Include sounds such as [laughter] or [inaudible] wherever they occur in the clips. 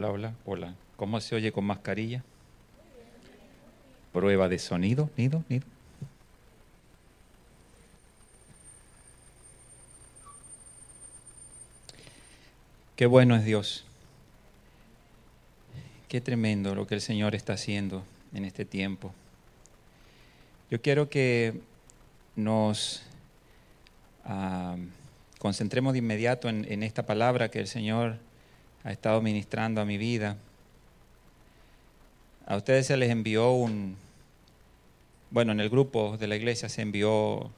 Hola, hola, hola. ¿Cómo se oye con mascarilla? Prueba de sonido, nido, nido. Qué bueno es Dios. Qué tremendo lo que el Señor está haciendo en este tiempo. Yo quiero que nos ah, concentremos de inmediato en, en esta palabra que el Señor ha estado ministrando a mi vida. A ustedes se les envió un, bueno, en el grupo de la iglesia se envió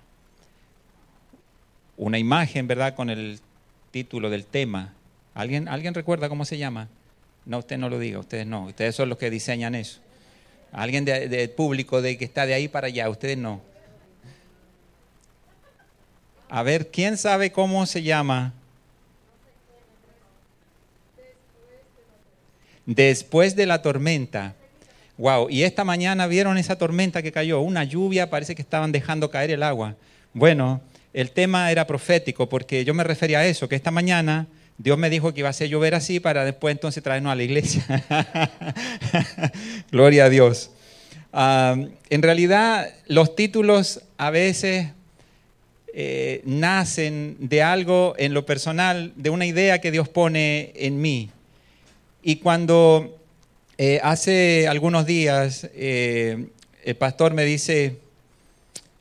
una imagen, ¿verdad?, con el título del tema. ¿Alguien, ¿Alguien recuerda cómo se llama? No, usted no lo diga, ustedes no, ustedes son los que diseñan eso. Alguien del público de que está de ahí para allá, ustedes no. A ver, ¿quién sabe cómo se llama después de la tormenta. Wow, y esta mañana vieron esa tormenta que cayó, una lluvia, parece que estaban dejando caer el agua. Bueno, el tema era profético porque yo me refería a eso, que esta mañana Dios me dijo que iba a hacer llover así para después entonces traernos a la iglesia. [laughs] Gloria a Dios. en realidad los títulos a veces eh, nacen de algo en lo personal, de una idea que Dios pone en mí. Y cuando eh, hace algunos días eh, el pastor me dice,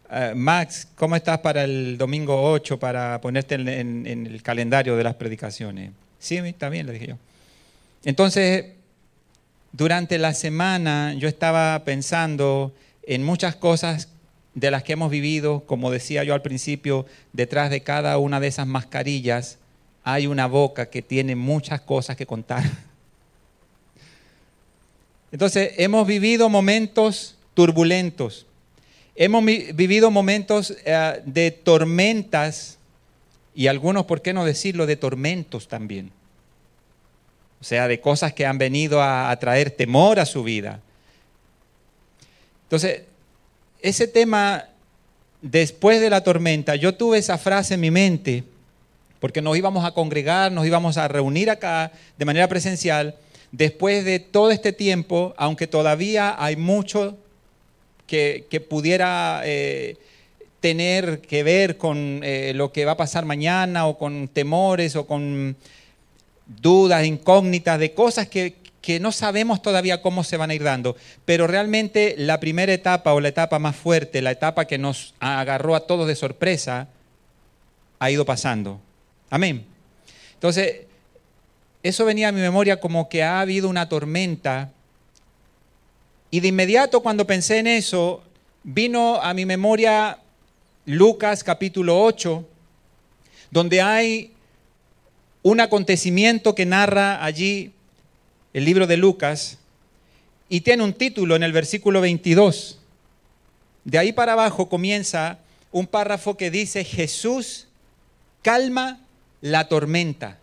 ah, Max, ¿cómo estás para el domingo 8 para ponerte en, el calendario de las predicaciones? Sí, está bien, le dije yo. Entonces, durante la semana yo estaba pensando en muchas cosas de las que hemos vivido, como decía yo al principio, detrás de cada una de esas mascarillas hay una boca que tiene muchas cosas que contar. [laughs] Entonces, hemos vivido momentos turbulentos, hemos vivido momentos eh, de tormentas y algunos, ¿por qué no decirlo?, de tormentos también. O sea, de cosas que han venido a, traer temor a su vida. Entonces, ese tema, después de la tormenta, yo tuve esa frase en mi mente, porque nos íbamos a congregar, nos íbamos a reunir acá de manera presencial, después de todo este tiempo, aunque todavía hay mucho que, pudiera eh, tener que ver con eh, lo que va a pasar mañana o con temores o con dudas, incógnitas de cosas que, que no sabemos todavía cómo se van a ir dando, pero realmente la primera etapa o la etapa más fuerte, la etapa que nos agarró a todos de sorpresa, ha ido pasando. Amén. Entonces, eso venía a mi memoria como que ha habido una tormenta. Y de inmediato cuando pensé en eso, vino a mi memoria Lucas capítulo 8, donde hay un acontecimiento que narra allí el libro de Lucas y tiene un título en el versículo 22. De ahí para abajo comienza un párrafo que dice, Jesús calma la tormenta.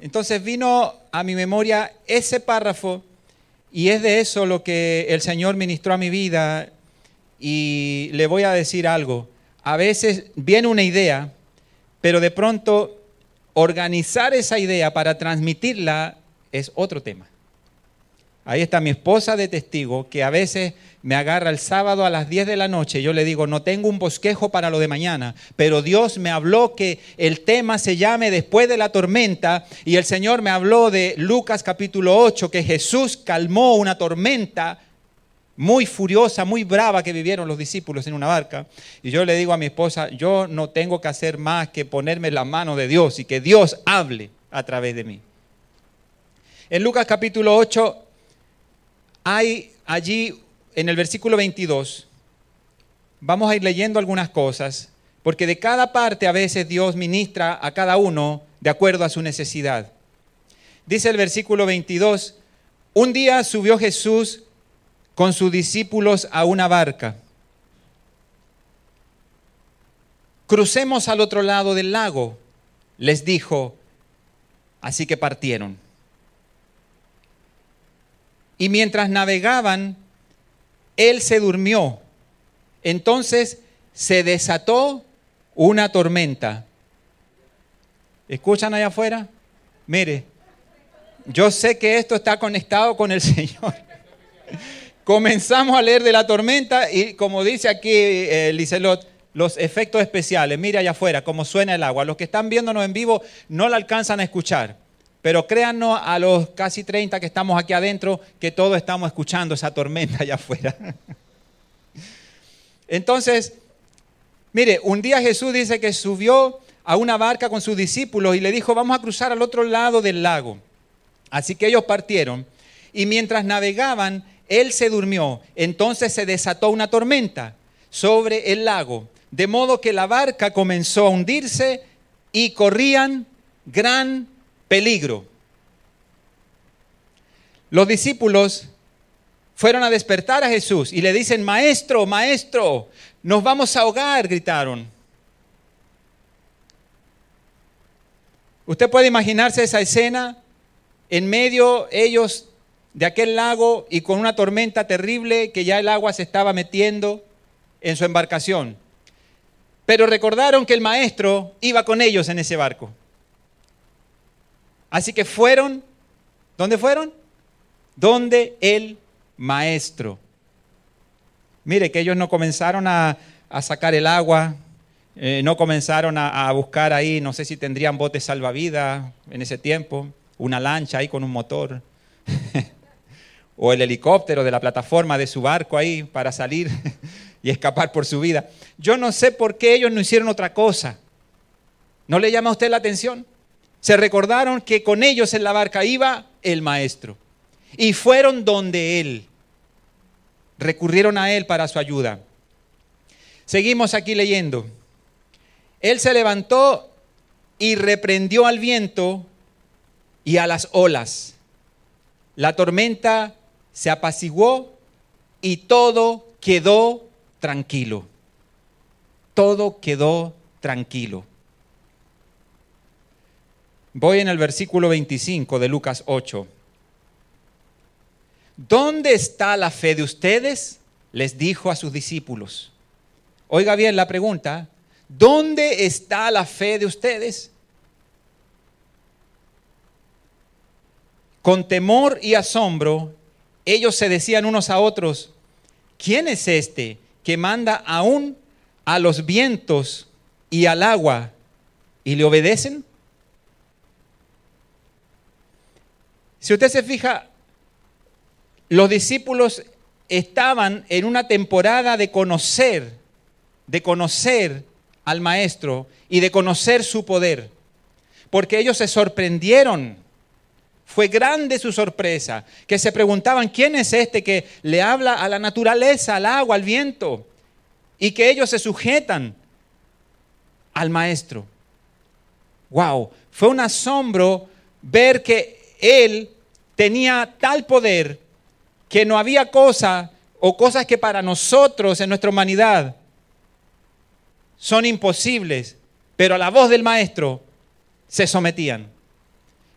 Entonces vino a mi memoria ese párrafo y es de eso lo que el Señor ministró a mi vida y le voy a decir algo. A veces viene una idea, pero de pronto organizar esa idea para transmitirla es otro tema. Ahí está mi esposa de testigo que a veces me agarra el sábado a las 10 de la noche. Yo le digo, no tengo un bosquejo para lo de mañana, pero Dios me habló que el tema se llame después de la tormenta y el Señor me habló de Lucas capítulo 8, que Jesús calmó una tormenta muy furiosa, muy brava que vivieron los discípulos en una barca. Y yo le digo a mi esposa, yo no tengo que hacer más que ponerme la mano de Dios y que Dios hable a través de mí. En Lucas capítulo 8 hay allí en el versículo 22, vamos a ir leyendo algunas cosas, porque de cada parte a veces Dios ministra a cada uno de acuerdo a su necesidad. Dice el versículo 22, un día subió Jesús con sus discípulos a una barca. Crucemos al otro lado del lago, les dijo, así que partieron. Y mientras navegaban, él se durmió. Entonces se desató una tormenta. ¿Escuchan allá afuera? Mire, yo sé que esto está conectado con el [laughs] Señor. Comenzamos a leer de la tormenta y como dice aquí eh, Liselot, los efectos especiales. Mira allá afuera cómo suena el agua. Los que están viéndonos en vivo no la alcanzan a escuchar. Pero créanos a los casi 30 que estamos aquí adentro que todos estamos escuchando esa tormenta allá afuera. [laughs] Entonces, mire, un día Jesús dice que subió a una barca con sus discípulos y le dijo, vamos a cruzar al otro lado del lago. Así que ellos partieron y mientras navegaban, él se durmió. Entonces se desató una tormenta sobre el lago, de modo que la barca comenzó a hundirse y corrían gran peligro. Los discípulos fueron a despertar a Jesús y le dicen, maestro, maestro, nos vamos a ahogar, gritaron. Usted puede imaginarse esa escena, en medio ellos de aquel lago y con una tormenta terrible que ya el agua se estaba metiendo en su embarcación. Pero recordaron que el maestro iba con ellos en ese barco. Así que fueron, ¿dónde fueron? Donde el maestro. Mire que ellos no comenzaron a, sacar el agua, eh, no comenzaron a, a, buscar ahí, no sé si tendrían botes salvavidas en ese tiempo, una lancha ahí con un motor, [laughs] o el helicóptero de la plataforma de su barco ahí para salir [laughs] y escapar por su vida. Yo no sé por qué ellos no hicieron otra cosa. ¿No le llama a usted la atención? Se recordaron que con ellos en la barca iba el maestro. Y fueron donde él. Recurrieron a él para su ayuda. Seguimos aquí leyendo. Él se levantó y reprendió al viento y a las olas. La tormenta se apaciguó y todo quedó tranquilo. Todo quedó tranquilo. Voy en el versículo 25 de Lucas 8. ¿Dónde está la fe de ustedes? Les dijo a sus discípulos. Oiga bien la pregunta. ¿Dónde está la fe de ustedes? Con temor y asombro, ellos se decían unos a otros, ¿quién es este que manda aún a los vientos y al agua y le obedecen? Si usted se fija, los discípulos estaban en una temporada de conocer, de conocer al Maestro y de conocer su poder, porque ellos se sorprendieron. Fue grande su sorpresa, que se preguntaban, ¿quién es este que le habla a la naturaleza, al agua, al viento? Y que ellos se sujetan al Maestro. Wow, fue un asombro ver que él tenía tal poder que no había cosa o cosas que para nosotros en nuestra humanidad son imposibles, pero a la voz del maestro se sometían.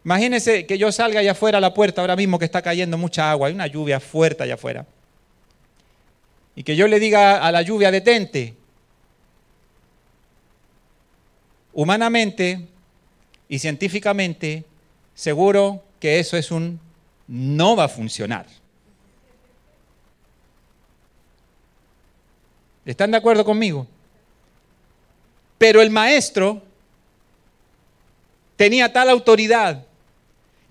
Imagínense que yo salga allá afuera a la puerta ahora mismo que está cayendo mucha agua, hay una lluvia fuerte allá afuera. Y que yo le diga a la lluvia, detente. Humanamente y científicamente, seguro que eso es un no va a funcionar. ¿Están de acuerdo conmigo? Pero el maestro tenía tal autoridad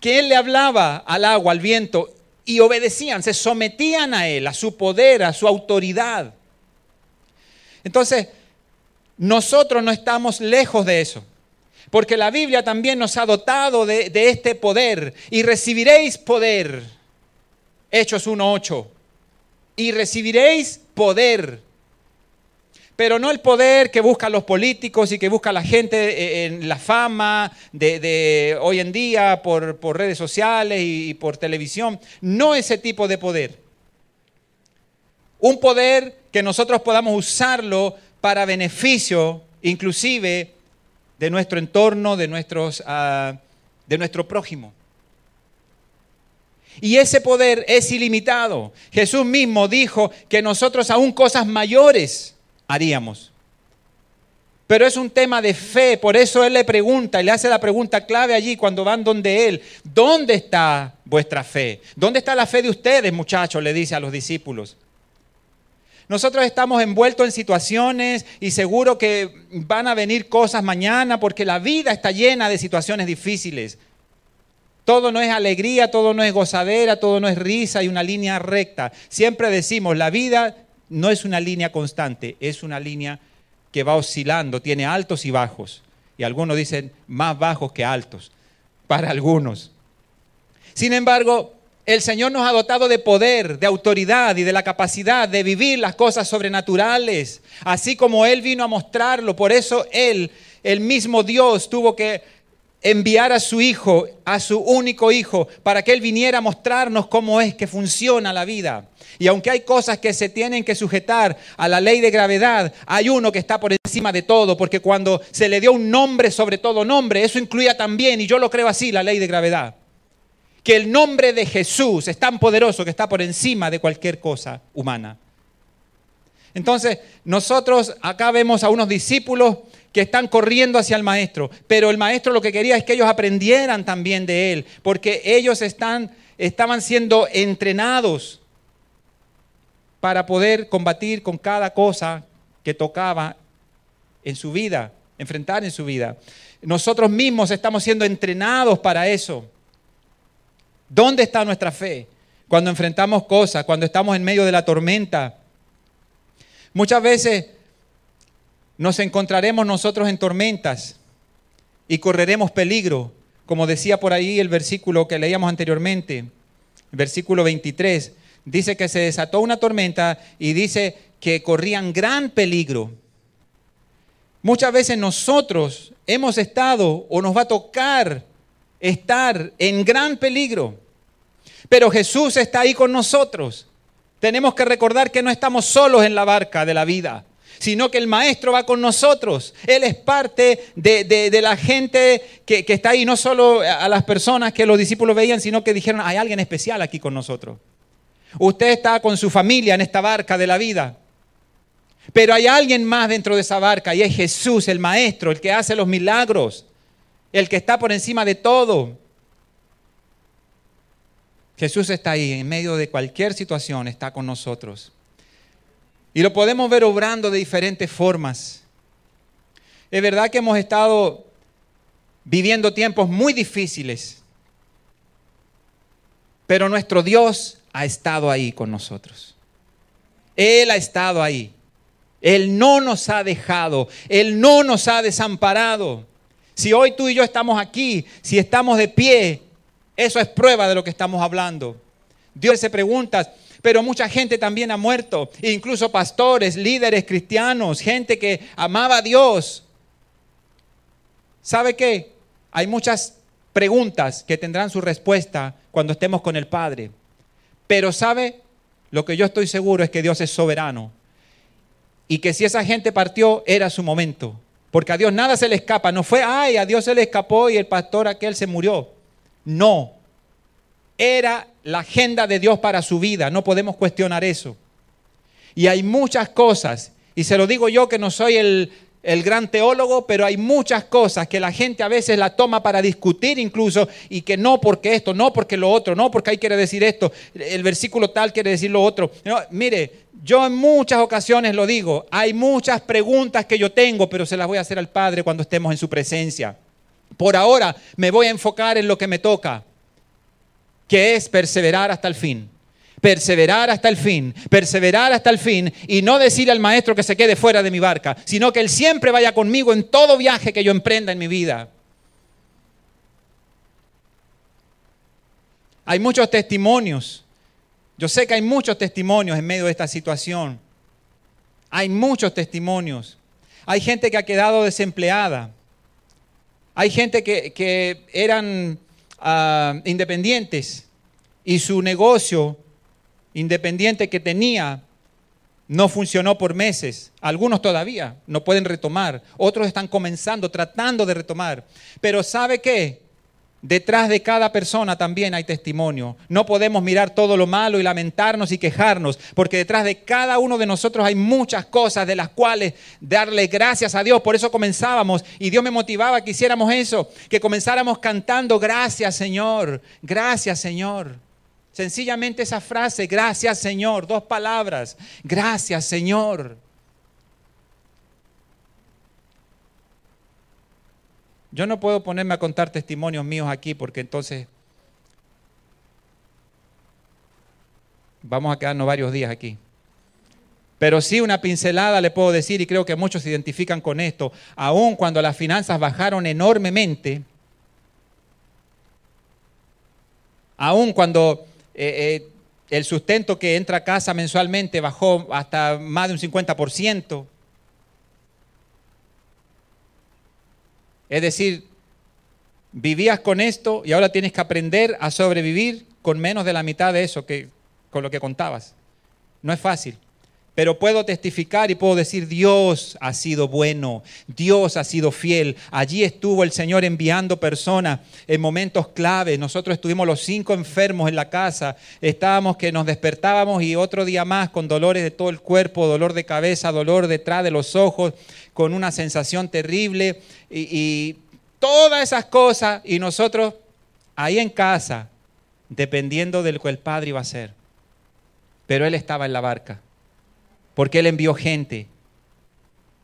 que él le hablaba al agua, al viento, y obedecían, se sometían a él, a su poder, a su autoridad. Entonces, nosotros no estamos lejos de eso porque la Biblia también nos ha dotado de, este poder. Y recibiréis poder. Hechos 1.8. Y recibiréis poder. Pero no el poder que buscan los políticos y que busca la gente eh, en la fama de, hoy en día por, por redes sociales y por televisión. No ese tipo de poder. Un poder que nosotros podamos usarlo para beneficio, inclusive de nuestro entorno, de, nuestros, ah, de nuestro prójimo. Y ese poder es ilimitado. Jesús mismo dijo que nosotros aún cosas mayores haríamos. Pero es un tema de fe, por eso él le pregunta y le hace la pregunta clave allí cuando van donde él. ¿Dónde está vuestra fe? ¿Dónde está la fe de ustedes, muchachos? Le dice a los discípulos. Nosotros estamos envueltos en situaciones y seguro que van a venir cosas mañana porque la vida está llena de situaciones difíciles. Todo no es alegría, todo no es gozadera, todo no es risa y una línea recta. Siempre decimos, la vida no es una línea constante, es una línea que va oscilando, tiene altos y bajos. Y algunos dicen más bajos que altos, para algunos. Sin embargo, el Señor nos ha dotado de poder, de autoridad y de la capacidad de vivir las cosas sobrenaturales, así como Él vino a mostrarlo. Por eso Él, el mismo Dios, tuvo que enviar a su Hijo, a su único Hijo, para que Él viniera a mostrarnos cómo es que funciona la vida. Y aunque hay cosas que se tienen que sujetar a la ley de gravedad, hay uno que está por encima de todo, porque cuando se le dio un nombre sobre todo nombre, eso incluía también, y yo lo creo así, la ley de gravedad que el nombre de Jesús es tan poderoso que está por encima de cualquier cosa humana. Entonces, nosotros acá vemos a unos discípulos que están corriendo hacia el maestro, pero el maestro lo que quería es que ellos aprendieran también de él, porque ellos están, estaban siendo entrenados para poder combatir con cada cosa que tocaba en su vida, enfrentar en su vida. Nosotros mismos estamos siendo entrenados para eso. ¿Dónde está nuestra fe? Cuando enfrentamos cosas, cuando estamos en medio de la tormenta. Muchas veces nos encontraremos nosotros en tormentas y correremos peligro, como decía por ahí el versículo que leíamos anteriormente, versículo 23. Dice que se desató una tormenta y dice que corrían gran peligro. Muchas veces nosotros hemos estado o nos va a tocar estar en gran peligro. Pero Jesús está ahí con nosotros. Tenemos que recordar que no estamos solos en la barca de la vida, sino que el Maestro va con nosotros. Él es parte de, la gente que, que está ahí, no solo a las personas que los discípulos veían, sino que dijeron, hay alguien especial aquí con nosotros. Usted está con su familia en esta barca de la vida. Pero hay alguien más dentro de esa barca y es Jesús, el Maestro, el que hace los milagros, el que está por encima de todo. Jesús está ahí, en medio de cualquier situación, está con nosotros. Y lo podemos ver obrando de diferentes formas. Es verdad que hemos estado viviendo tiempos muy difíciles, pero nuestro Dios ha estado ahí con nosotros. Él ha estado ahí. Él no nos ha dejado. Él no nos ha desamparado. Si hoy tú y yo estamos aquí, si estamos de pie, eso es prueba de lo que estamos hablando. Dios se pregunta, pero mucha gente también ha muerto, incluso pastores, líderes cristianos, gente que amaba a Dios. ¿Sabe qué? Hay muchas preguntas que tendrán su respuesta cuando estemos con el Padre. Pero ¿sabe? Lo que yo estoy seguro es que Dios es soberano y que si esa gente partió era su momento. Porque a Dios nada se le escapa. No fue, ay, a Dios se le escapó y el pastor aquel se murió. No. Era la agenda de Dios para su vida. No podemos cuestionar eso. Y hay muchas cosas, y se lo digo yo que no soy el, gran teólogo, pero hay muchas cosas que la gente a veces la toma para discutir incluso y que no porque esto, no porque lo otro, no porque ahí quiere decir esto, el versículo tal quiere decir lo otro. mire, yo en muchas ocasiones lo digo, hay muchas preguntas que yo tengo, pero se las voy a hacer al Padre cuando estemos en su presencia. Por ahora me voy a enfocar en lo que me toca, que es perseverar hasta el fin. Perseverar hasta el fin, perseverar hasta el fin y no decir al maestro que se quede fuera de mi barca, sino que él siempre vaya conmigo en todo viaje que yo emprenda en mi vida. Hay muchos testimonios. Yo sé que hay muchos testimonios en medio de esta situación. Hay muchos testimonios. Hay gente que ha quedado desempleada. Hay gente que, eran ah, independientes y su negocio independiente que tenía no funcionó por meses. Algunos todavía no pueden retomar. Otros están comenzando, tratando de retomar. Pero ¿sabe qué? Detrás de cada persona también hay testimonio. No podemos mirar todo lo malo y lamentarnos y quejarnos, porque detrás de cada uno de nosotros hay muchas cosas de las cuales darle gracias a Dios. Por eso comenzábamos y Dios me motivaba que hiciéramos eso, que comenzáramos cantando gracias Señor, gracias Señor. Sencillamente esa frase, gracias Señor, dos palabras, gracias Señor. Yo no puedo ponerme a contar testimonios míos aquí porque entonces vamos a quedarnos varios días aquí. Pero sí una pincelada le puedo decir, y creo que muchos se identifican con esto, aun cuando las finanzas bajaron enormemente, aun cuando eh, eh, el sustento que entra a casa mensualmente bajó hasta más de un 50%, Es decir, vivías con esto y ahora tienes que aprender a sobrevivir con menos de la mitad de eso que con lo que contabas. No es fácil. Pero puedo testificar y puedo decir, Dios ha sido bueno, Dios ha sido fiel. Allí estuvo el Señor enviando personas en momentos claves. Nosotros estuvimos los cinco enfermos en la casa, estábamos que nos despertábamos y otro día más con dolores de todo el cuerpo, dolor de cabeza, dolor detrás de los ojos, con una sensación terrible y, todas esas cosas. Y nosotros ahí en casa, dependiendo del que el Padre iba a ser. Pero Él estaba en la barca porque Él envió gente,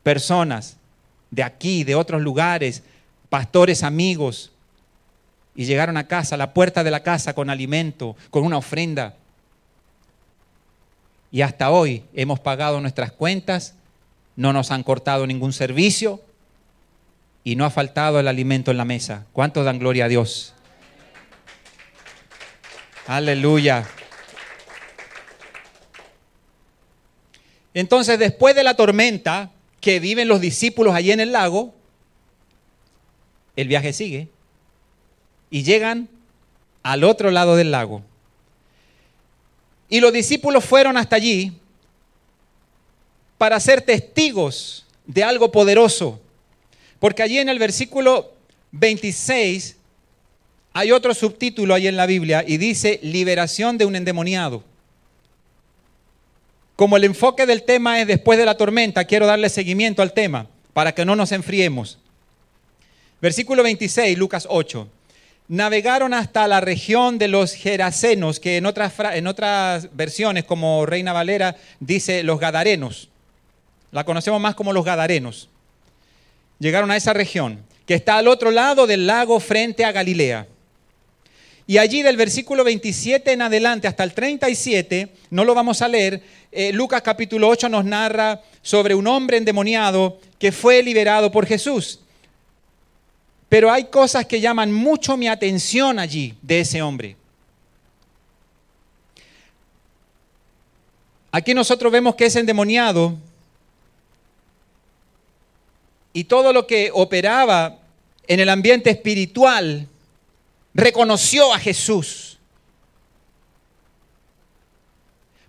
personas de aquí, de otros lugares, pastores amigos, y llegaron a casa, a la puerta de la casa con alimento, con una ofrenda. Y hasta hoy hemos pagado nuestras cuentas, no nos han cortado ningún servicio y no ha faltado el alimento en la mesa. ¿Cuántos dan gloria a Dios? Aleluya. Entonces, después de la tormenta que viven los discípulos allí en el lago, el viaje sigue y llegan al otro lado del lago. Y los discípulos fueron hasta allí para ser testigos de algo poderoso. Porque allí en el versículo 26 hay otro subtítulo ahí en la Biblia y dice liberación de un endemoniado. Como el enfoque del tema es después de la tormenta, quiero darle seguimiento al tema para que no nos enfriemos. Versículo 26, Lucas 8. Navegaron hasta la región de los Gerasenos, que en otras, en otras versiones, como Reina Valera, dice los Gadarenos. La conocemos más como los Gadarenos. Llegaron a esa región, que está al otro lado del lago frente a Galilea. Y allí del versículo 27 en adelante hasta el 37, no lo vamos a leer, eh, Lucas capítulo 8 nos narra sobre un hombre endemoniado que fue liberado por Jesús. Pero hay cosas que llaman mucho mi atención allí de ese hombre. Aquí nosotros vemos que es endemoniado y todo lo que operaba en el ambiente espiritual reconoció a Jesús.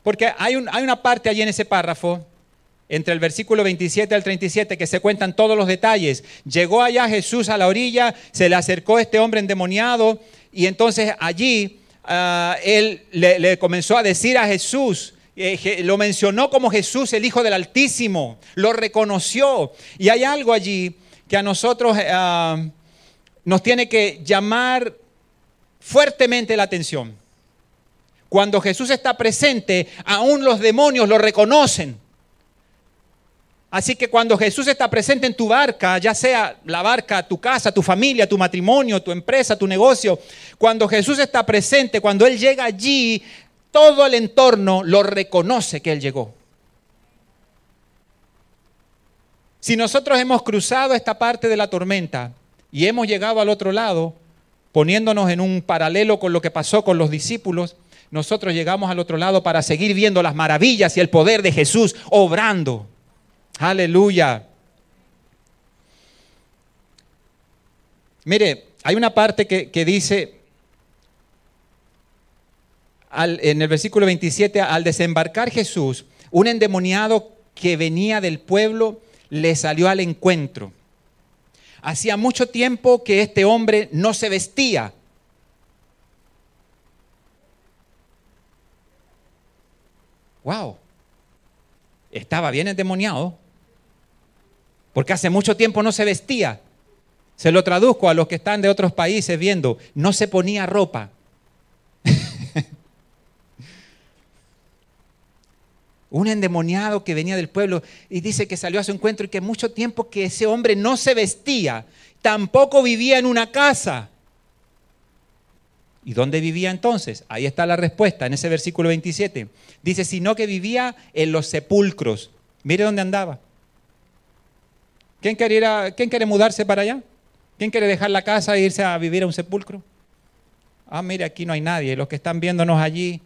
Porque hay, una parte allí en ese párrafo, entre el versículo 27 al 37, que se cuentan todos los detalles. Llegó allá Jesús a la orilla, se le acercó este hombre endemoniado y entonces allí ah, él le, comenzó a decir a Jesús, eh, lo mencionó como Jesús, el Hijo del Altísimo, lo reconoció. Y hay algo allí que a nosotros ah, nos tiene que llamar fuertemente la atención. Cuando Jesús está presente, aún los demonios lo reconocen. Así que cuando Jesús está presente en tu barca, ya sea la barca, tu casa, tu familia, tu matrimonio, tu empresa, tu negocio, cuando Jesús está presente, cuando Él llega allí, todo el entorno lo reconoce que Él llegó. Si nosotros hemos cruzado esta parte de la tormenta y hemos llegado al otro lado, poniéndonos en un paralelo con lo que pasó con los discípulos, nosotros llegamos al otro lado para seguir viendo las maravillas y el poder de Jesús obrando. Aleluya. Mire, hay una parte que, dice en el versículo 27, al desembarcar Jesús, un endemoniado que venía del pueblo le salió al encuentro Hacía mucho tiempo que este hombre no se vestía. Wow. Estaba bien endemoniado. Porque hace mucho tiempo no se vestía. Se lo traduzco a los que están de otros países viendo. No se ponía ropa. Un endemoniado que venía del pueblo y dice que salió a su encuentro y que mucho tiempo que ese hombre no se vestía, tampoco vivía en una casa. ¿Y dónde vivía entonces? Ahí está la respuesta en ese versículo 27. Dice, sino que vivía en los sepulcros. Mire dónde andaba. ¿Quién quiere, ¿Quién mudarse para allá? ¿Quién quiere dejar la casa e irse a vivir a un sepulcro? Ah, mire, aquí no hay nadie. Los que están viéndonos allí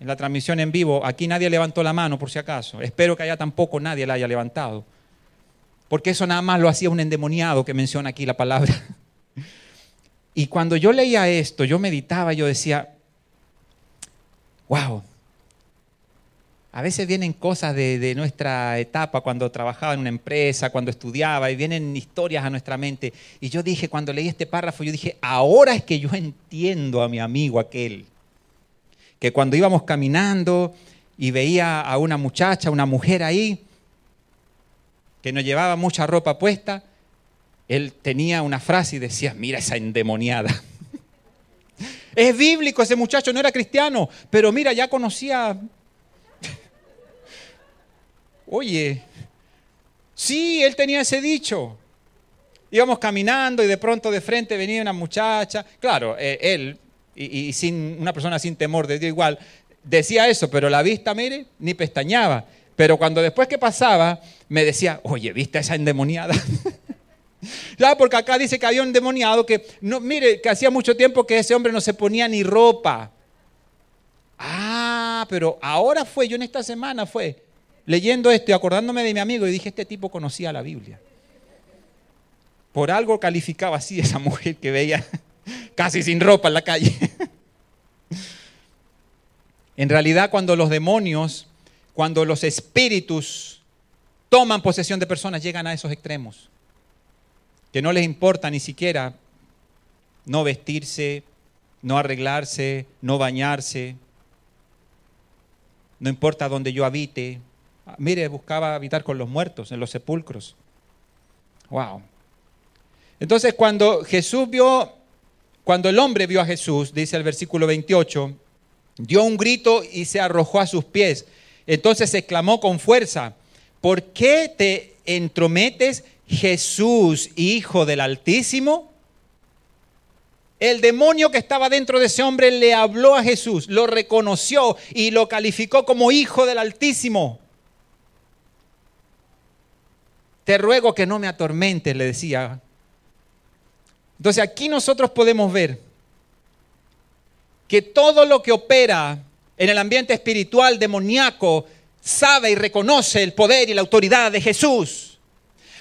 en la transmisión en vivo, aquí nadie levantó la mano por si acaso. Espero que allá tampoco nadie la haya levantado. Porque eso nada más lo hacía un endemoniado que menciona aquí la palabra. [laughs] Y cuando yo leía esto, yo meditaba, yo decía, wow, a veces vienen cosas de, nuestra etapa, cuando trabajaba en una empresa, cuando estudiaba, y vienen historias a nuestra mente. Y yo dije, cuando leí este párrafo, yo dije, ahora es que yo entiendo a mi amigo aquel, que cuando íbamos caminando y veía a una muchacha, una mujer ahí, que no llevaba mucha ropa puesta, él tenía una frase y decía, mira esa endemoniada. [laughs] Es bíblico, ese muchacho no era cristiano, pero mira, ya conocía... [laughs] Oye, sí, él tenía ese dicho. Íbamos caminando y de pronto de frente venía una muchacha. Claro, eh, él, y, sin una persona sin temor de Dios igual, decía eso, pero la vista, mire, ni pestañaba. Pero cuando después que pasaba, me decía, oye, ¿viste esa endemoniada? [laughs] Ya, porque acá dice que había un demoniado que, no, mire, que hacía mucho tiempo que ese hombre no se ponía ni ropa. Ah, pero ahora fue, yo en esta semana fue, leyendo esto y acordándome de mi amigo y dije, este tipo conocía la Biblia. Por algo calificaba así esa [laughs] mujer que veía casi sin ropa en la calle. En realidad, cuando los demonios, cuando los espíritus toman posesión de personas, llegan a esos extremos que no les importa ni siquiera no vestirse, no arreglarse, no bañarse, no importa dónde yo habite. Ah, mire, buscaba habitar con los muertos, en los sepulcros. Wow. Entonces, cuando Jesús vio, cuando el hombre vio a Jesús, dice el versículo 28, dio un grito y se arrojó a sus pies. Entonces exclamó con fuerza, ¿por qué te entrometes Jesús, hijo del Altísimo? El demonio que estaba dentro de ese hombre le habló a Jesús, lo reconoció y lo calificó como hijo del Altísimo. Te ruego que no me atormentes, le decía. Entonces aquí nosotros podemos ver que todo lo que opera en el ambiente espiritual demoníaco sabe y reconoce el poder y la autoridad de Jesús.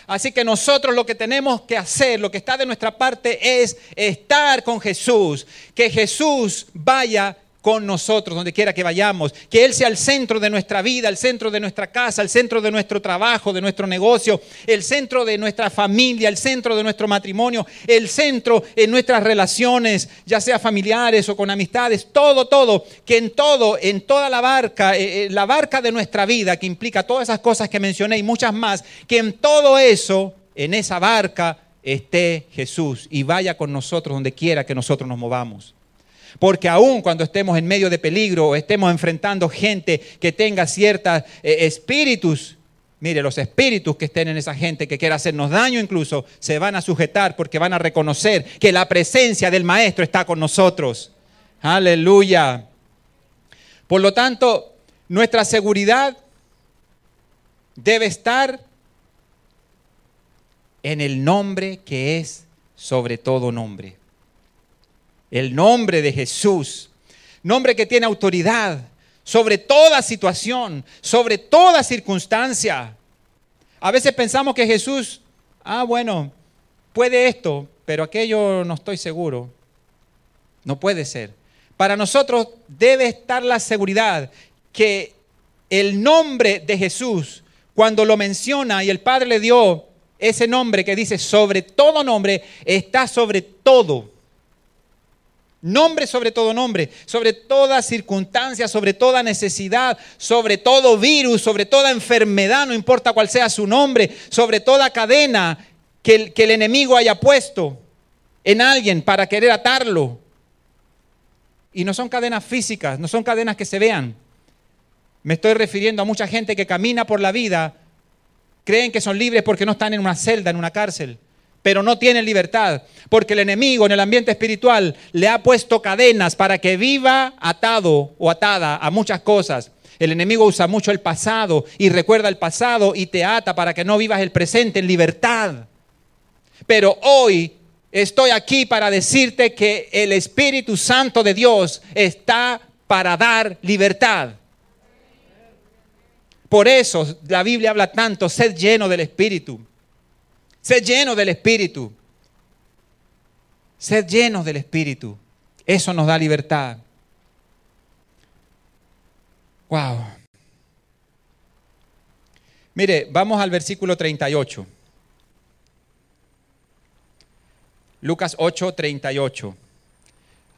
Así que nosotros lo que tenemos que hacer, lo que está de nuestra parte es estar con Jesús, que Jesús vaya con nosotros, donde quiera que vayamos, que Él sea el centro de nuestra vida, el centro de nuestra casa, el centro de nuestro trabajo, de nuestro negocio, el centro de nuestra familia, el centro de nuestro matrimonio, el centro en nuestras relaciones, ya sea familiares o con amistades, todo, todo, que en todo, en toda la barca, eh, eh, la barca de nuestra vida, que implica todas esas cosas que mencioné y muchas más, que en todo eso, en esa barca, esté Jesús y vaya con nosotros donde quiera que nosotros nos movamos. Porque aun cuando estemos en medio de peligro o estemos enfrentando gente que tenga ciertos eh, espíritus, mire, los espíritus que estén en esa gente que quiera hacernos daño incluso, se van a sujetar porque van a reconocer que la presencia del Maestro está con nosotros. Aleluya. Por lo tanto, nuestra seguridad debe estar en el nombre que es sobre todo nombre el nombre de Jesús, nombre que tiene autoridad sobre toda situación, sobre toda circunstancia. A veces pensamos que Jesús, ah, bueno, puede esto, pero aquello no estoy seguro. No puede ser. Para nosotros debe estar la seguridad que el nombre de Jesús, cuando lo menciona y el Padre le dio ese nombre que dice sobre todo nombre, está sobre todo Nombre sobre todo nombre, sobre toda circunstancia, sobre toda necesidad, sobre todo virus, sobre toda enfermedad, no importa cuál sea su nombre, sobre toda cadena que el, que el enemigo haya puesto en alguien para querer atarlo. Y no son cadenas físicas, no son cadenas que se vean. Me estoy refiriendo a mucha gente que camina por la vida, creen que son libres porque no están en una celda, en una cárcel pero no tienen libertad, porque el enemigo en el ambiente espiritual le ha puesto cadenas para que viva atado o atada a muchas cosas. El enemigo usa mucho el pasado y recuerda el pasado y te ata para que no vivas el presente en libertad. Pero hoy estoy aquí para decirte que el Espíritu Santo de Dios está para dar libertad. Por eso la Biblia habla tanto, sed lleno del Espíritu. Sed lleno del Espíritu. Sed llenos del Espíritu. Eso nos da libertad. Wow. Mire, vamos al versículo 38. Lucas 8, 38.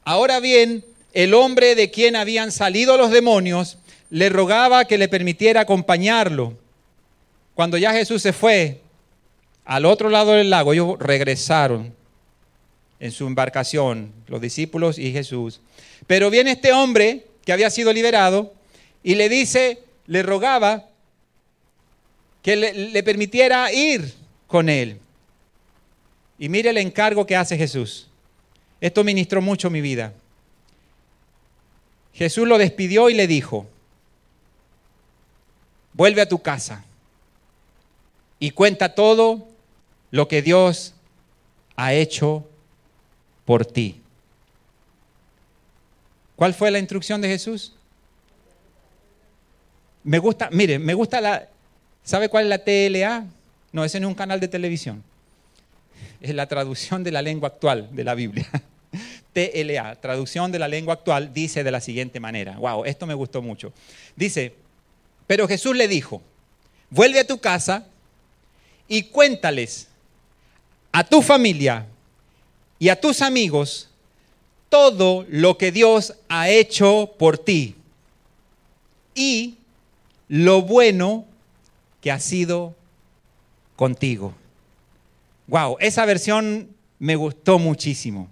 Ahora bien, el hombre de quien habían salido los demonios le rogaba que le permitiera acompañarlo. Cuando ya Jesús se fue, al otro lado del lago ellos regresaron en su embarcación, los discípulos y Jesús. Pero viene este hombre que había sido liberado y le dice, le rogaba que le, permitiera ir con él. Y mire el encargo que hace Jesús. Esto ministró mucho mi vida. Jesús lo despidió y le dijo, vuelve a tu casa y cuenta todo lo que Dios ha hecho por ti. ¿Cuál fue la instrucción de Jesús? Me gusta, mire, me gusta la, ¿sabe cuál es la TLA? No, ese no es un canal de televisión. Es la traducción de la lengua actual de la Biblia. [laughs] TLA, traducción de la lengua actual, dice de la siguiente manera. Wow, esto me gustó mucho. Dice, pero Jesús le dijo, vuelve a tu casa y cuéntales a tu familia y a tus amigos todo lo que Dios ha hecho por ti y lo bueno que ha sido contigo. Wow, esa versión me gustó muchísimo.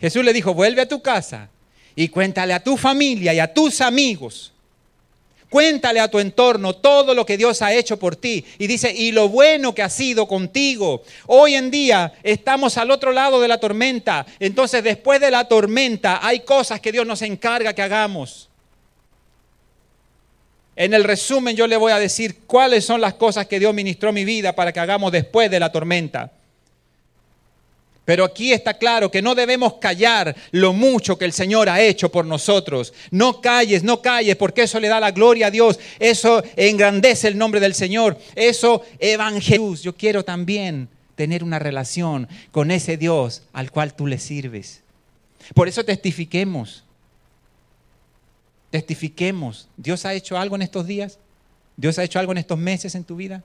Jesús le dijo, vuelve a tu casa y cuéntale a tu familia y a tus amigos Cuéntale a tu entorno todo lo que Dios ha hecho por ti. Y dice, y lo bueno que ha sido contigo. Hoy en día estamos al otro lado de la tormenta. Entonces después de la tormenta hay cosas que Dios nos encarga que hagamos. En el resumen yo le voy a decir cuáles son las cosas que Dios ministró mi vida para que hagamos después de la tormenta. Pero aquí está claro que no debemos callar lo mucho que el Señor ha hecho por nosotros. No calles, no calles, porque eso le da la gloria a Dios. Eso engrandece el nombre del Señor. Eso evangelizar. Yo quiero también tener una relación con ese Dios al cual tú le sirves. Por eso testifiquemos. Testifiquemos. ¿Dios ha hecho algo en estos días? ¿Dios ha hecho algo en estos meses en tu vida?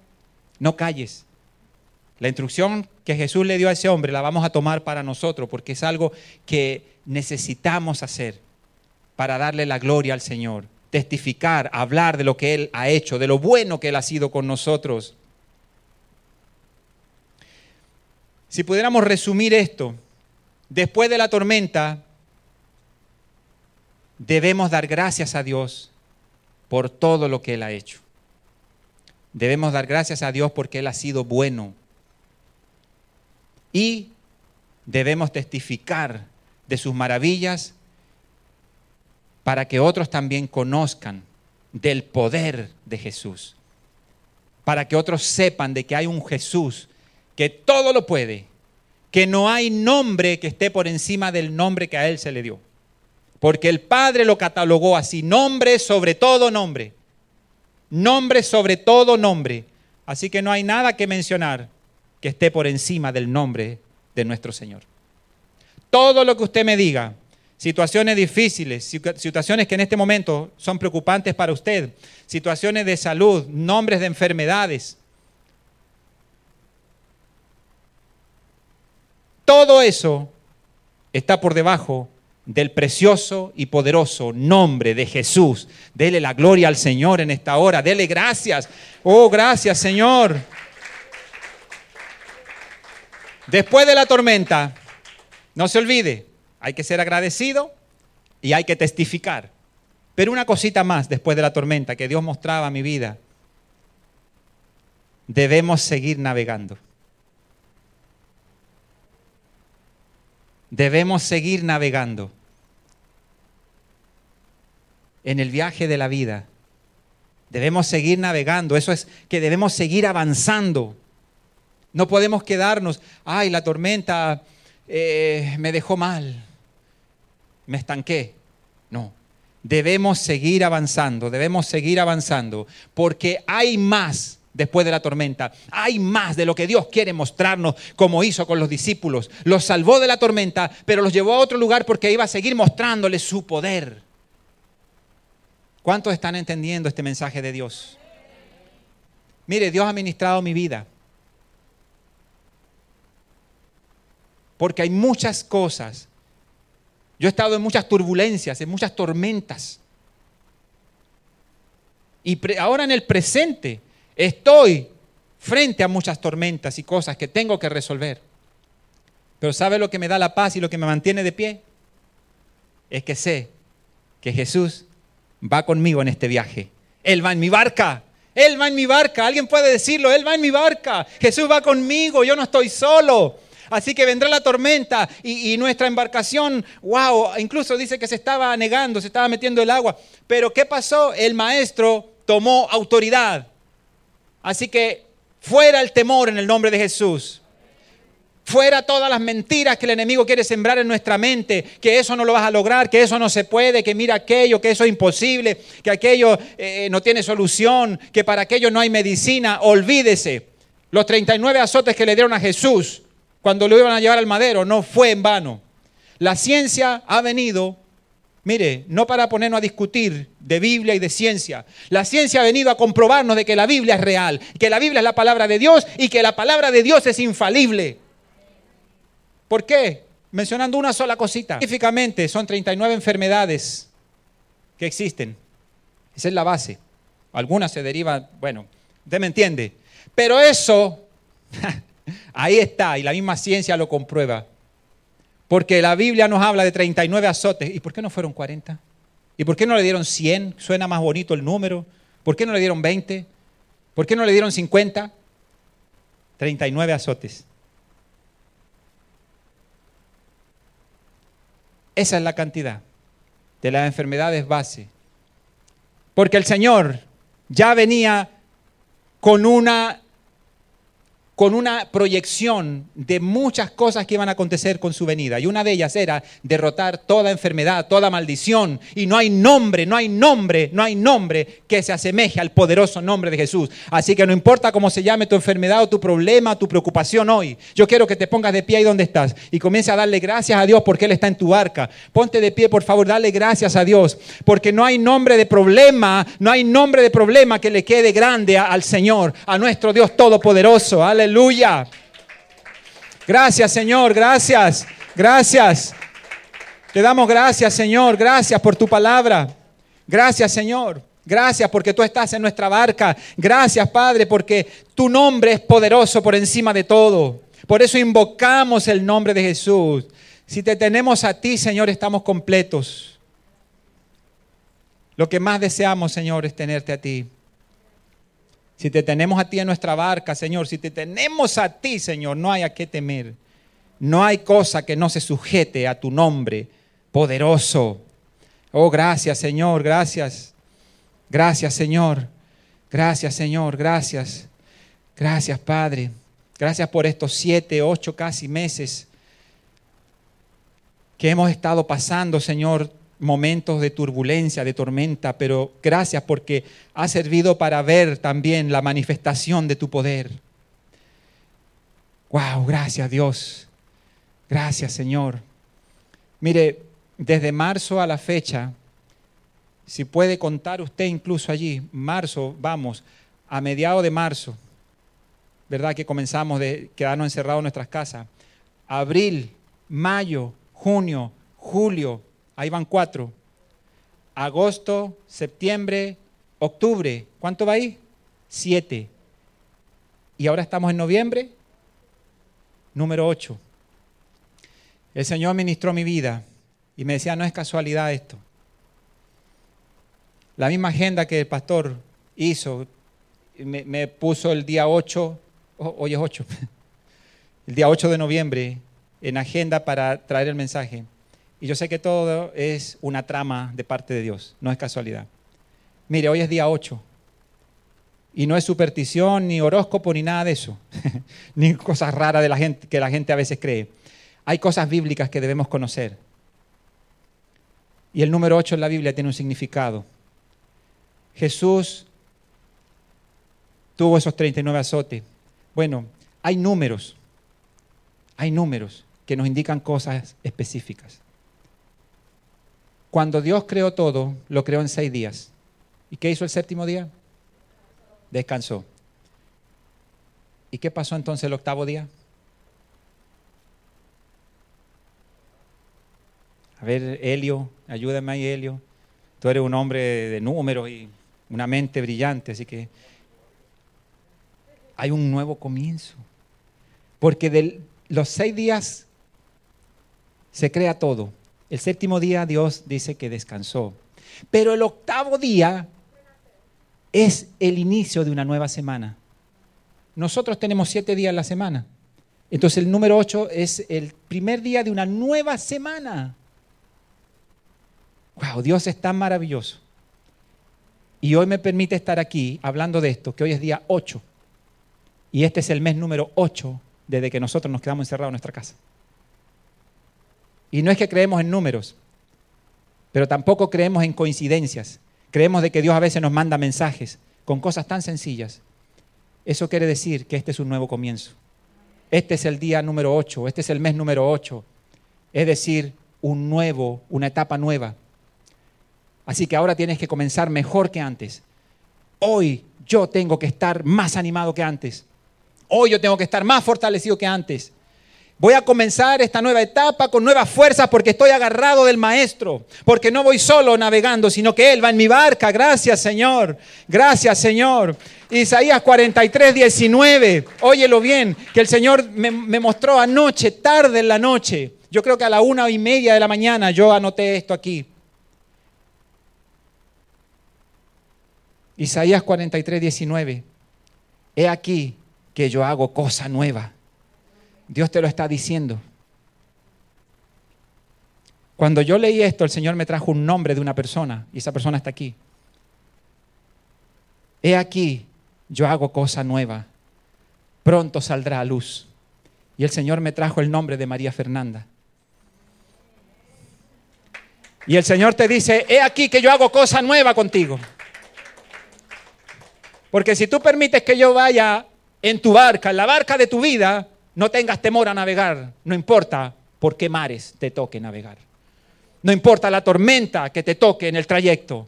No calles. La instrucción que Jesús le dio a ese hombre la vamos a tomar para nosotros porque es algo que necesitamos hacer para darle la gloria al Señor, testificar, hablar de lo que Él ha hecho, de lo bueno que Él ha sido con nosotros. Si pudiéramos resumir esto, después de la tormenta, debemos dar gracias a Dios por todo lo que Él ha hecho. Debemos dar gracias a Dios porque Él ha sido bueno y debemos testificar de sus maravillas para que otros también conozcan del poder de Jesús, para que otros sepan de que hay un Jesús que todo lo puede, que no hay nombre que esté por encima del nombre que a Él se le dio, porque el Padre lo catalogó así, nombre sobre todo nombre, nombre sobre todo nombre, así que no hay nada que mencionar que esté por encima del nombre de nuestro Señor. Todo lo que usted me diga, situaciones difíciles, situaciones que en este momento son preocupantes para usted, situaciones de salud, nombres de enfermedades, todo eso está por debajo del precioso y poderoso nombre de Jesús. Dele la gloria al Señor en esta hora. Dele gracias. Oh, gracias Señor. Después de la tormenta, no se olvide, hay que ser agradecido y hay que testificar. Pero una cosita más después de la tormenta que Dios mostraba a mi vida. Debemos seguir navegando. Debemos seguir navegando en el viaje de la vida. Debemos seguir navegando. Eso es que debemos seguir avanzando. No podemos quedarnos, ay, la tormenta eh, me dejó mal, me estanqué. No, debemos seguir avanzando, debemos seguir avanzando, porque hay más después de la tormenta. Hay más de lo que Dios quiere mostrarnos, como hizo con los discípulos. Los salvó de la tormenta, pero los llevó a otro lugar porque iba a seguir mostrándoles su poder. ¿Cuántos están entendiendo este mensaje de Dios? Mire, Dios ha ministrado mi vida. Porque hay muchas cosas. Yo he estado en muchas turbulencias, en muchas tormentas. Y ahora en el presente Estoy frente a muchas tormentas y cosas que tengo que resolver. Pero ¿sabe lo que me da la paz y lo que me mantiene de pie? Es que sé que Jesús va conmigo en este viaje. Él va en mi barca. Él va en mi barca. Alguien puede decirlo. Él va en mi barca. Jesús va conmigo. Yo no estoy solo. Así que vendrá la tormenta y, nuestra embarcación, wow, incluso dice que se estaba anegando, se estaba metiendo el agua. Pero ¿qué pasó? El maestro tomó autoridad. Así que fuera el temor en el nombre de Jesús. Fuera todas las mentiras que el enemigo quiere sembrar en nuestra mente, que eso no lo vas a lograr, que eso no se puede, que mira aquello, que eso es imposible, que aquello eh, no tiene solución, que para aquello no hay medicina. Olvídese. Los 39 azotes que le dieron a Jesús cuando lo iban a llevar al madero no fue en vano. La ciencia ha venido Mire, no para ponernos a discutir de Biblia y de ciencia. La ciencia ha venido a comprobarnos de que la Biblia es real, que la Biblia es la palabra de Dios y que la palabra de Dios es infalible. ¿Por qué? Mencionando una sola cosita. Científicamente son 39 enfermedades que existen. Esa es la base. Algunas se derivan, bueno, usted me entiende. Pero eso, [laughs] ahí está, y la misma ciencia lo comprueba. Porque la Biblia nos habla de 39 azotes. ¿Y por qué no fueron 40? ¿Y por qué no le dieron 100? Suena más bonito el número. ¿Por qué no le dieron 20? ¿Por qué no le dieron 50? 39 azotes. Esa es la cantidad de las enfermedades base. Porque el Señor ya venía con una con una proyección de muchas cosas que iban a acontecer con su venida. Y una de ellas era derrotar toda enfermedad, toda maldición. Y no hay nombre, no hay nombre, no hay nombre que se asemeje al poderoso nombre de Jesús. Así que no importa cómo se llame tu enfermedad o tu problema, tu preocupación hoy. Yo quiero que te pongas de pie ahí donde estás y comience a darle gracias a Dios porque Él está en tu barca. Ponte de pie, por favor, dale gracias a Dios. Porque no hay nombre de problema, no hay nombre de problema que le quede grande al Señor, a nuestro Dios Todopoderoso. Aleluya. Aleluya. Gracias, Señor. Gracias. Gracias. Te damos gracias, Señor. Gracias por tu palabra. Gracias, Señor. Gracias porque tú estás en nuestra barca. Gracias, Padre, porque tu nombre es poderoso por encima de todo. Por eso invocamos el nombre de Jesús. Si te tenemos a ti, Señor, estamos completos. Lo que más deseamos, Señor, es tenerte a ti. Si te tenemos a ti en nuestra barca, Señor, si te tenemos a ti, Señor, no hay a qué temer. No hay cosa que no se sujete a tu nombre poderoso. Oh, gracias, Señor, gracias. Gracias, Señor. Gracias, Señor, gracias. Gracias, Padre. Gracias por estos siete, ocho casi meses que hemos estado pasando, Señor, momentos de turbulencia, de tormenta, pero gracias porque ha servido para ver también la manifestación de tu poder. Wow, gracias Dios. Gracias Señor. Mire, desde marzo a la fecha, si puede contar usted incluso allí, marzo, vamos, a mediados de marzo, ¿verdad? Que comenzamos de quedarnos encerrados en nuestras casas. Abril, mayo, junio, julio, ahí van cuatro. Agosto, septiembre, octubre. ¿Cuánto va ahí? Siete. Y ahora estamos en noviembre, número ocho. El Señor ministró mi vida y me decía, no es casualidad esto. La misma agenda que el pastor hizo, me, puso el día 8, hoy es 8, [laughs] el día 8 de noviembre en agenda para traer el mensaje. Y yo sé que todo es una trama de parte de Dios, no es casualidad. Mire, hoy es día 8. Y no es superstición, ni horóscopo, ni nada de eso. [laughs] ni cosas raras de la gente, que la gente a veces cree. Hay cosas bíblicas que debemos conocer. Y el número 8 en la Biblia tiene un significado. Jesús tuvo esos 39 azotes. Bueno, hay números, hay números que nos indican cosas específicas. Cuando Dios creó todo, lo creó en seis días. ¿Y qué hizo el séptimo día? Descansó. ¿Y qué pasó entonces el octavo día? A ver, Helio, ayúdame ahí, Helio. Tú eres un hombre de números y una mente brillante, así que hay un nuevo comienzo. Porque de los seis días se crea todo. El séptimo día Dios dice que descansó. Pero el octavo día es el inicio de una nueva semana. Nosotros tenemos siete días en la semana. Entonces el número ocho es el primer día de una nueva semana. Wow, Dios es tan maravilloso. Y hoy me permite estar aquí hablando de esto, que hoy es día 8. Y este es el mes número 8 desde que nosotros nos quedamos encerrados en nuestra casa. Y no es que creemos en números, pero tampoco creemos en coincidencias. Creemos de que Dios a veces nos manda mensajes con cosas tan sencillas. Eso quiere decir que este es un nuevo comienzo. Este es el día número 8, este es el mes número 8. Es decir, un nuevo, una etapa nueva. Así que ahora tienes que comenzar mejor que antes. Hoy yo tengo que estar más animado que antes. Hoy yo tengo que estar más fortalecido que antes. Voy a comenzar esta nueva etapa con nuevas fuerzas porque estoy agarrado del Maestro, porque no voy solo navegando, sino que Él va en mi barca. Gracias Señor, gracias Señor. Isaías 43, 19, óyelo bien, que el Señor me, mostró anoche, tarde en la noche. Yo creo que a la una y media de la mañana yo anoté esto aquí. Isaías 43, 19. He aquí que yo hago cosa nueva. Dios te lo está diciendo. Cuando yo leí esto, el Señor me trajo un nombre de una persona y esa persona está aquí. He aquí, yo hago cosa nueva. Pronto saldrá a luz. Y el Señor me trajo el nombre de María Fernanda. Y el Señor te dice, he aquí que yo hago cosa nueva contigo. Porque si tú permites que yo vaya en tu barca, en la barca de tu vida, no tengas temor a navegar, no importa por qué mares te toque navegar. No importa la tormenta que te toque en el trayecto,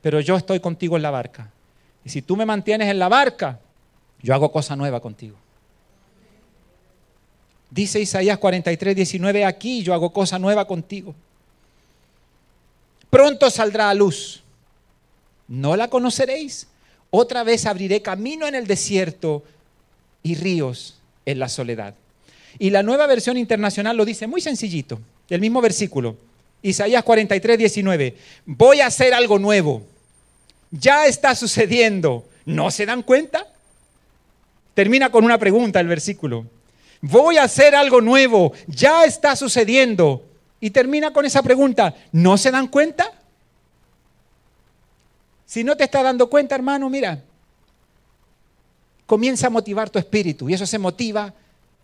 pero yo estoy contigo en la barca. Y si tú me mantienes en la barca, yo hago cosa nueva contigo. Dice Isaías 43, 19, aquí yo hago cosa nueva contigo. Pronto saldrá a luz. No la conoceréis, otra vez abriré camino en el desierto y ríos en la soledad. Y la nueva versión internacional lo dice muy sencillito, el mismo versículo, Isaías 43, 19. Voy a hacer algo nuevo. Ya está sucediendo. ¿No se dan cuenta? Termina con una pregunta el versículo. Voy a hacer algo nuevo. Ya está sucediendo. Y termina con esa pregunta. ¿No se dan cuenta? Si no te estás dando cuenta, hermano, mira, comienza a motivar tu espíritu y eso se motiva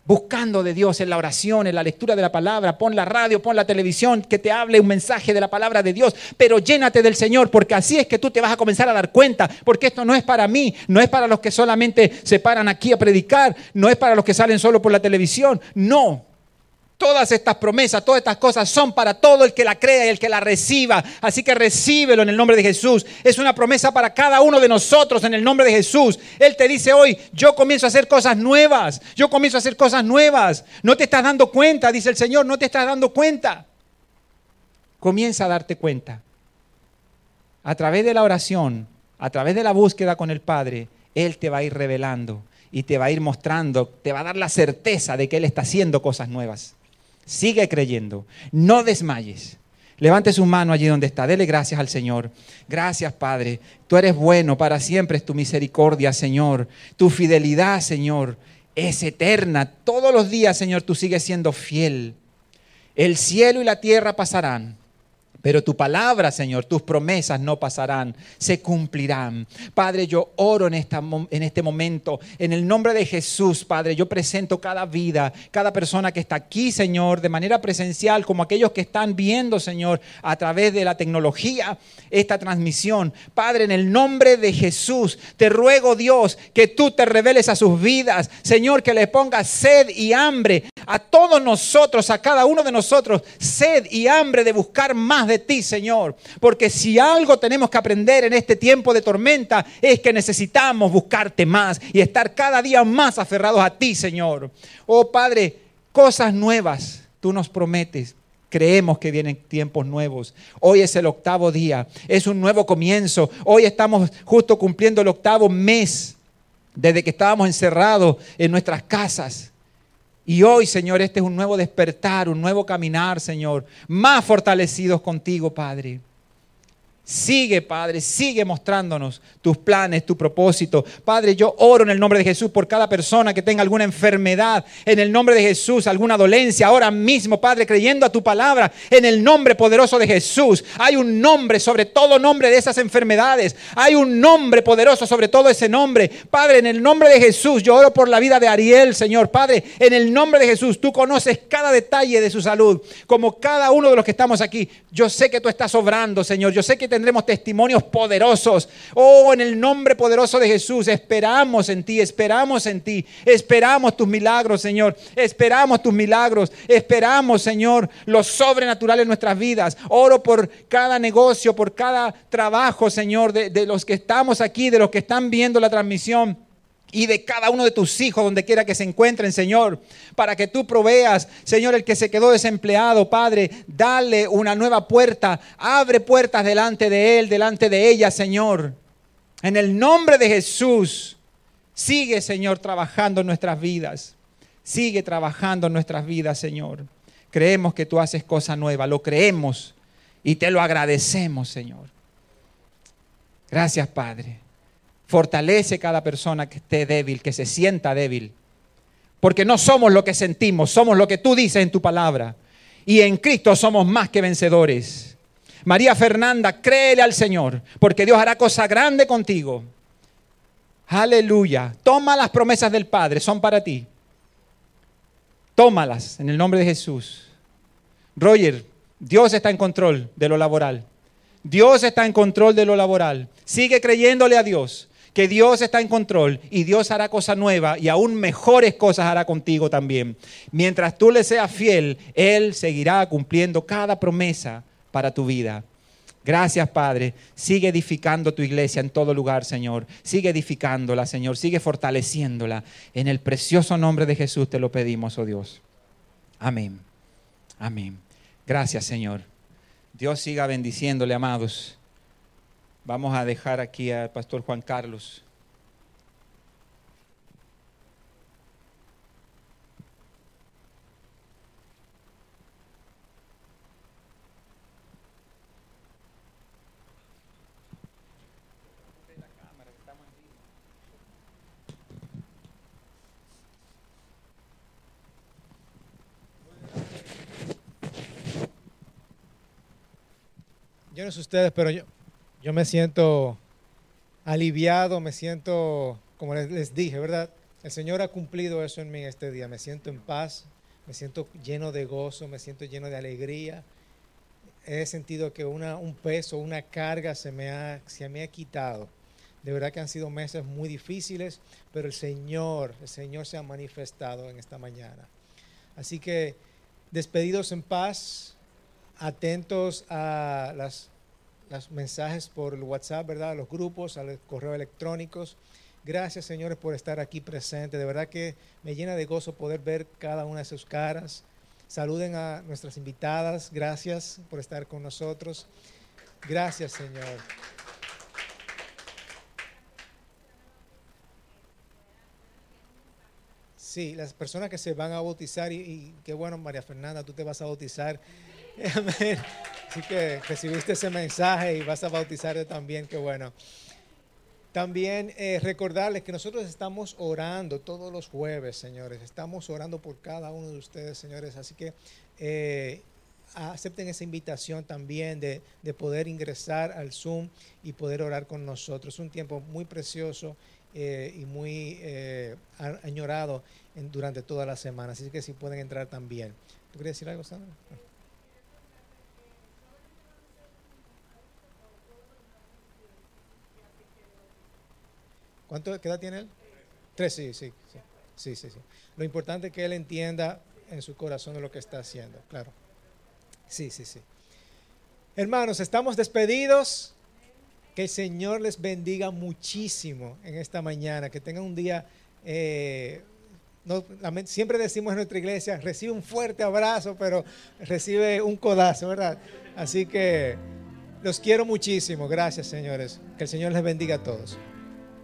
buscando de Dios en la oración, en la lectura de la palabra, pon la radio, pon la televisión, que te hable un mensaje de la palabra de Dios, pero llénate del Señor, porque así es que tú te vas a comenzar a dar cuenta, porque esto no es para mí, no es para los que solamente se paran aquí a predicar, no es para los que salen solo por la televisión, no, Todas estas promesas, todas estas cosas son para todo el que la crea y el que la reciba. Así que recíbelo en el nombre de Jesús. Es una promesa para cada uno de nosotros en el nombre de Jesús. Él te dice hoy, yo comienzo a hacer cosas nuevas. Yo comienzo a hacer cosas nuevas. No te estás dando cuenta, dice el Señor, no te estás dando cuenta. Comienza a darte cuenta. A través de la oración, a través de la búsqueda con el Padre, Él te va a ir revelando y te va a ir mostrando, te va a dar la certeza de que Él está haciendo cosas nuevas. Sigue creyendo, no desmayes. Levante su mano allí donde está. Dele gracias al Señor. Gracias, Padre. Tú eres bueno. Para siempre es tu misericordia, Señor. Tu fidelidad, Señor, es eterna. Todos los días, Señor, tú sigues siendo fiel. El cielo y la tierra pasarán, pero tu palabra, Señor, tus promesas no pasarán, se cumplirán. Padre, yo oro en, este momento, en el nombre de Jesús, Padre, yo presento cada vida, cada persona que está aquí, Señor, de manera presencial, como aquellos que están viendo, Señor, a través de la tecnología, esta transmisión. Padre, en el nombre de Jesús, te ruego, Dios, que tú te reveles a sus vidas, Señor, que le pongas sed y hambre a todos nosotros, a cada uno de nosotros, sed y hambre de buscar más de ti, Señor. Porque si algo tenemos que aprender en este tiempo de tormenta es que necesitamos buscarte más y estar cada día más aferrados a ti, Señor. Oh Padre, cosas nuevas tú nos prometes. Creemos que vienen tiempos nuevos. Hoy es el octavo día, es un nuevo comienzo. Hoy estamos justo cumpliendo el octavo mes desde que estábamos encerrados en nuestras casas. Y hoy, Señor, este es un nuevo despertar, un nuevo caminar, Señor, más fortalecidos contigo, Padre. Sigue, Padre, sigue mostrándonos tus planes, tu propósito. Padre, yo oro en el nombre de Jesús por cada persona que tenga alguna enfermedad, en el nombre de Jesús, alguna dolencia, ahora mismo, Padre, creyendo a tu palabra, en el nombre poderoso de Jesús. Hay un nombre sobre todo nombre de esas enfermedades. Hay un nombre poderoso sobre todo ese nombre. Padre, en el nombre de Jesús, yo oro por la vida de Ariel, Señor. Padre, en el nombre de Jesús, tú conoces cada detalle de su salud, como cada uno de los que estamos aquí. Yo sé que tú estás obrando, Señor. Yo sé que tendremos testimonios poderosos. Oh, en el nombre poderoso de Jesús, esperamos en ti, esperamos en ti, esperamos tus milagros, Señor. Esperamos tus milagros, esperamos, Señor, lo sobrenatural en nuestras vidas. Oro por cada negocio, por cada trabajo, Señor, de, de los que estamos aquí, de los que están viendo la transmisión y de cada uno de tus hijos, donde quiera que se encuentren, Señor, para que tú proveas, Señor, el que se quedó desempleado, Padre, dale una nueva puerta, abre puertas delante de él, delante de ella, Señor. En el nombre de Jesús, sigue, Señor, trabajando en nuestras vidas. Sigue trabajando en nuestras vidas, Señor. Creemos que tú haces cosa nueva, lo creemos y te lo agradecemos, Señor. Gracias, Padre. Fortalece cada persona que esté débil, que se sienta débil. Porque no somos lo que sentimos, somos lo que tú dices en tu palabra. Y en Cristo somos más que vencedores. María Fernanda, créele al Señor, porque Dios hará cosa grande contigo. Aleluya. Toma las promesas del Padre, son para ti. Tómalas en el nombre de Jesús. Roger, Dios está en control de lo laboral. Dios está en control de lo laboral. Sigue creyéndole a Dios que Dios está en control y Dios hará cosas nuevas y aún mejores cosas hará contigo también. Mientras tú le seas fiel, Él seguirá cumpliendo cada promesa para tu vida. Gracias, Padre. Sigue edificando tu iglesia en todo lugar, Señor. Sigue edificándola, Señor. Sigue fortaleciéndola. En el precioso nombre de Jesús te lo pedimos, oh Dios. Amén. Amén. Gracias, Señor. Dios siga bendiciéndole, amados. Vamos a dejar aquí al pastor Juan Carlos. Yo no sé ustedes, pero yo, yo me siento aliviado, me siento, como les, dije, ¿verdad? El Señor ha cumplido eso en mí este día. Me siento en paz, me siento lleno de gozo, me siento lleno de alegría. He sentido que un peso, una carga se me, ha, se me ha quitado. De verdad que han sido meses muy difíciles, pero el Señor, el Señor se ha manifestado en esta mañana. Así que despedidos en paz, atentos a las los mensajes por el WhatsApp, ¿verdad? A los grupos, a los correos electrónicos. Gracias, señores, por estar aquí presentes. De verdad que me llena de gozo poder ver cada una de sus caras. Saluden a nuestras invitadas. Gracias por estar con nosotros. Gracias, Señor. Sí, las personas que se van a bautizar, y, qué bueno, María Fernanda, tú te vas a bautizar. [laughs] Así que recibiste ese mensaje y vas a bautizarte también, qué bueno. También eh, recordarles que nosotros estamos orando todos los jueves, señores. Estamos orando por cada uno de ustedes, señores. Así que eh, acepten esa invitación también de, poder ingresar al Zoom y poder orar con nosotros. Es un tiempo muy precioso eh, y muy añorado durante toda la semana. Así que si pueden entrar también. ¿Tú querías decir algo, Sandra? ¿Cuánto, ¿Qué edad tiene él? Tres, sí, sí, sí, sí, sí, Lo importante es que él entienda en su corazón lo que está haciendo, claro. Sí, sí, sí. Hermanos, estamos despedidos. Que el Señor les bendiga muchísimo en esta mañana. Que tengan un día, eh, siempre decimos en nuestra iglesia, recibe un fuerte abrazo, pero recibe un codazo, ¿verdad? Así que los quiero muchísimo. Gracias, señores. Que el Señor les bendiga a todos.